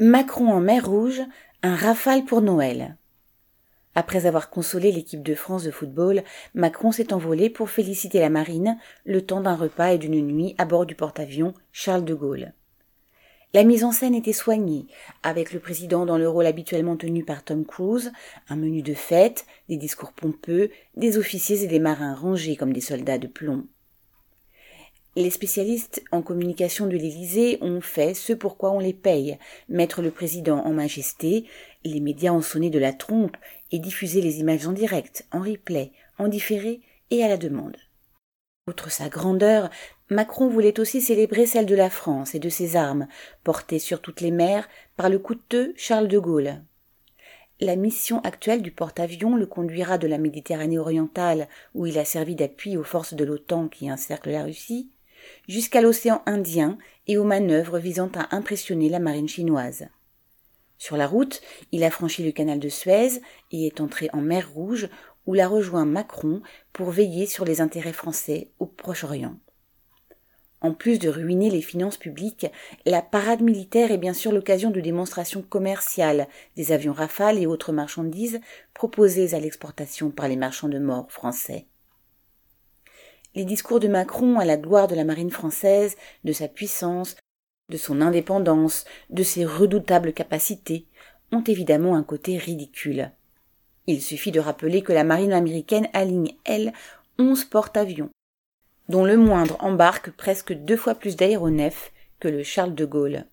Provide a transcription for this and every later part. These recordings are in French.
Macron en mer Rouge, un rafale pour Noël. Après avoir consolé l'équipe de France de football, Macron s'est envolé pour féliciter la marine le temps d'un repas et d'une nuit à bord du porte-avions Charles de Gaulle. La mise en scène était soignée, avec le président dans le rôle habituellement tenu par Tom Cruise, un menu de fête, des discours pompeux, des officiers et des marins rangés comme des soldats de plomb. Les spécialistes en communication de l'Élysée ont fait ce pourquoi on les paye, mettre le président en majesté, les médias ont sonné de la trompe et diffusé les images en direct, en replay, en différé et à la demande. Outre sa grandeur, Macron voulait aussi célébrer celle de la France et de ses armes, portées sur toutes les mers par le coûteux Charles de Gaulle. La mission actuelle du porte-avions le conduira de la Méditerranée orientale, où il a servi d'appui aux forces de l'OTAN qui encirclent la Russie, jusqu'à l'océan Indien et aux manœuvres visant à impressionner la marine chinoise. Sur la route, il a franchi le canal de Suez et est entré en mer Rouge où l'a rejoint Macron pour veiller sur les intérêts français au Proche-Orient. En plus de ruiner les finances publiques, la parade militaire est bien sûr l'occasion de démonstrations commerciales des avions Rafale et autres marchandises proposées à l'exportation par les marchands de morts français. Les discours de Macron à la gloire de la marine française, de sa puissance, de son indépendance, de ses redoutables capacités, ont évidemment un côté ridicule. Il suffit de rappeler que la marine américaine aligne, elle, onze porte-avions, dont le moindre embarque presque deux fois plus d'aéronefs que le Charles de Gaulle.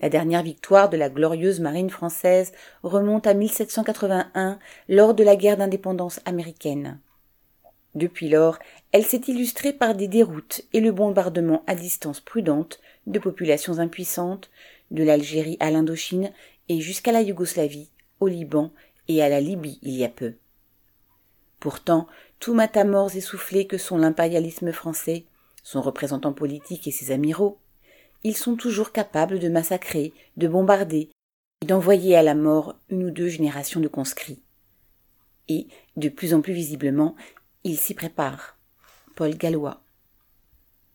La dernière victoire de la glorieuse marine française remonte à 1781 lors de la guerre d'indépendance américaine. Depuis lors, elle s'est illustrée par des déroutes et le bombardement à distance prudente de populations impuissantes, de l'Algérie à l'Indochine et jusqu'à la Yougoslavie, au Liban et à la Libye il y a peu. Pourtant, tout matamores essoufflés que sont l'impérialisme français, son représentant politique et ses amiraux, ils sont toujours capables de massacrer, de bombarder et d'envoyer à la mort une ou deux générations de conscrits. Et, de plus en plus visiblement, il s'y prépare. Paul Gallois.